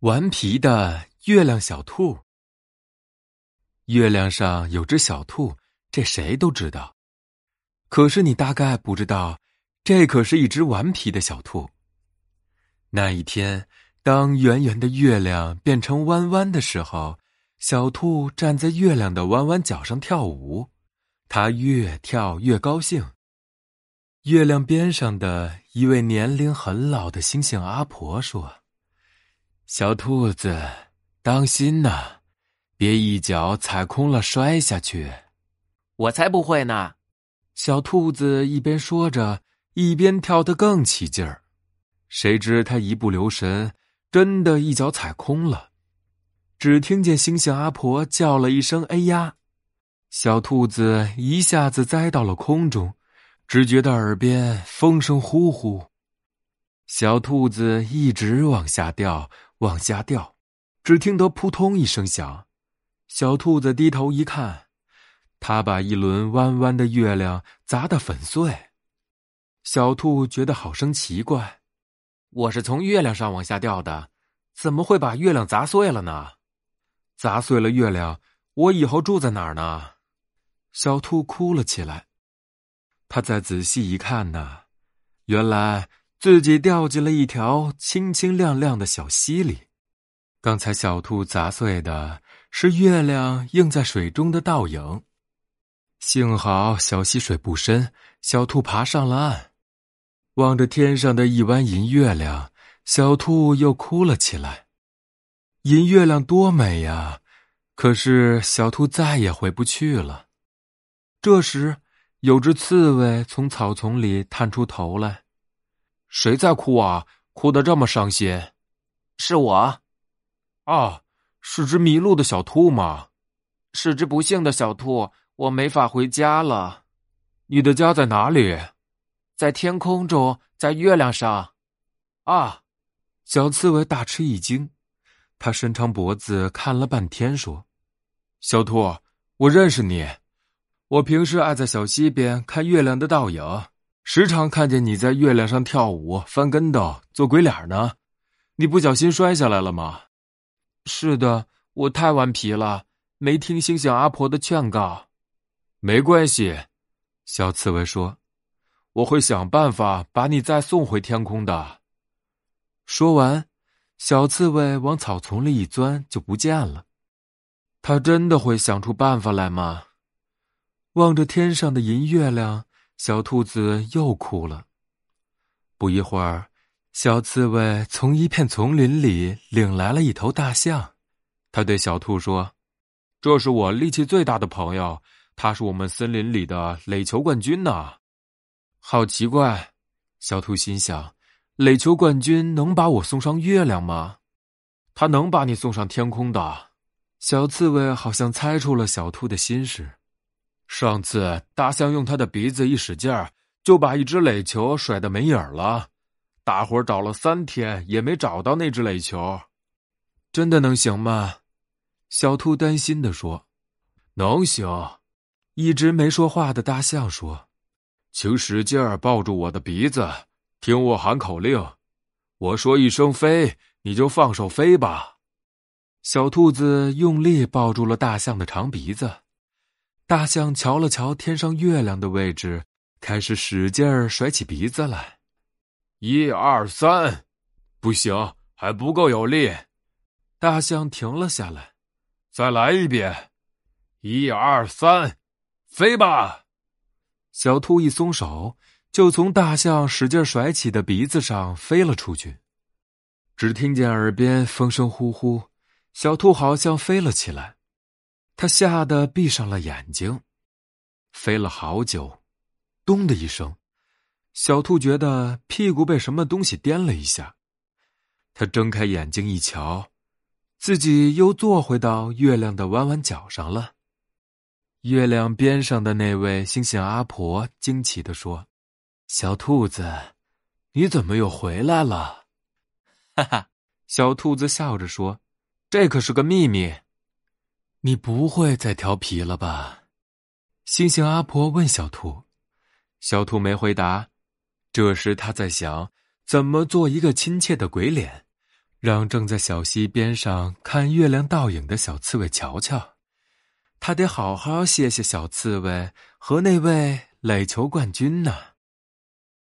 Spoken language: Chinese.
顽皮的月亮小兔。月亮上有只小兔，这谁都知道。可是你大概不知道，这可是一只顽皮的小兔。那一天，当圆圆的月亮变成弯弯的时候，小兔站在月亮的弯弯角上跳舞，它越跳越高兴。月亮边上的一位年龄很老的星星阿婆说。小兔子，当心呐，别一脚踩空了摔下去。我才不会呢！小兔子一边说着，一边跳得更起劲儿。谁知他一不留神，真的一脚踩空了。只听见星星阿婆叫了一声“哎呀”，小兔子一下子栽到了空中，只觉得耳边风声呼呼。小兔子一直往下掉。往下掉，只听得扑通一声响。小兔子低头一看，它把一轮弯弯的月亮砸得粉碎。小兔觉得好生奇怪：我是从月亮上往下掉的，怎么会把月亮砸碎了呢？砸碎了月亮，我以后住在哪儿呢？小兔哭了起来。他再仔细一看呢，原来……自己掉进了一条清清亮亮的小溪里，刚才小兔砸碎的是月亮映在水中的倒影。幸好小溪水不深，小兔爬上了岸，望着天上的一弯银月亮，小兔又哭了起来。银月亮多美呀！可是小兔再也回不去了。这时，有只刺猬从草丛里探出头来。谁在哭啊？哭得这么伤心，是我。啊，是只迷路的小兔吗？是只不幸的小兔，我没法回家了。你的家在哪里？在天空中，在月亮上。啊！小刺猬大吃一惊，他伸长脖子看了半天，说：“小兔，我认识你。我平时爱在小溪边看月亮的倒影。”时常看见你在月亮上跳舞、翻跟斗、做鬼脸呢，你不小心摔下来了吗？是的，我太顽皮了，没听星星阿婆的劝告。没关系，小刺猬说：“我会想办法把你再送回天空的。”说完，小刺猬往草丛里一钻，就不见了。他真的会想出办法来吗？望着天上的银月亮。小兔子又哭了。不一会儿，小刺猬从一片丛林里领来了一头大象。他对小兔说：“这是我力气最大的朋友，他是我们森林里的垒球冠军呢。”好奇怪，小兔心想：“垒球冠军能把我送上月亮吗？他能把你送上天空的。”小刺猬好像猜出了小兔的心事。上次大象用它的鼻子一使劲儿，就把一只垒球甩得没影儿了。大伙找了三天也没找到那只垒球，真的能行吗？小兔担心的说：“能行。”一直没说话的大象说：“请使劲儿抱住我的鼻子，听我喊口令。我说一声飞，你就放手飞吧。”小兔子用力抱住了大象的长鼻子。大象瞧了瞧天上月亮的位置，开始使劲儿甩起鼻子来。一二三，不行，还不够有力。大象停了下来，再来一遍。一二三，飞吧！小兔一松手，就从大象使劲甩起的鼻子上飞了出去。只听见耳边风声呼呼，小兔好像飞了起来。他吓得闭上了眼睛，飞了好久，咚的一声，小兔觉得屁股被什么东西颠了一下。他睁开眼睛一瞧，自己又坐回到月亮的弯弯角上了。月亮边上的那位星星阿婆惊奇地说：“小兔子，你怎么又回来了？”哈哈，小兔子笑着说：“这可是个秘密。”你不会再调皮了吧？星星阿婆问小兔，小兔没回答。这时他在想，怎么做一个亲切的鬼脸，让正在小溪边上看月亮倒影的小刺猬瞧瞧。他得好好谢谢小刺猬和那位垒球冠军呢。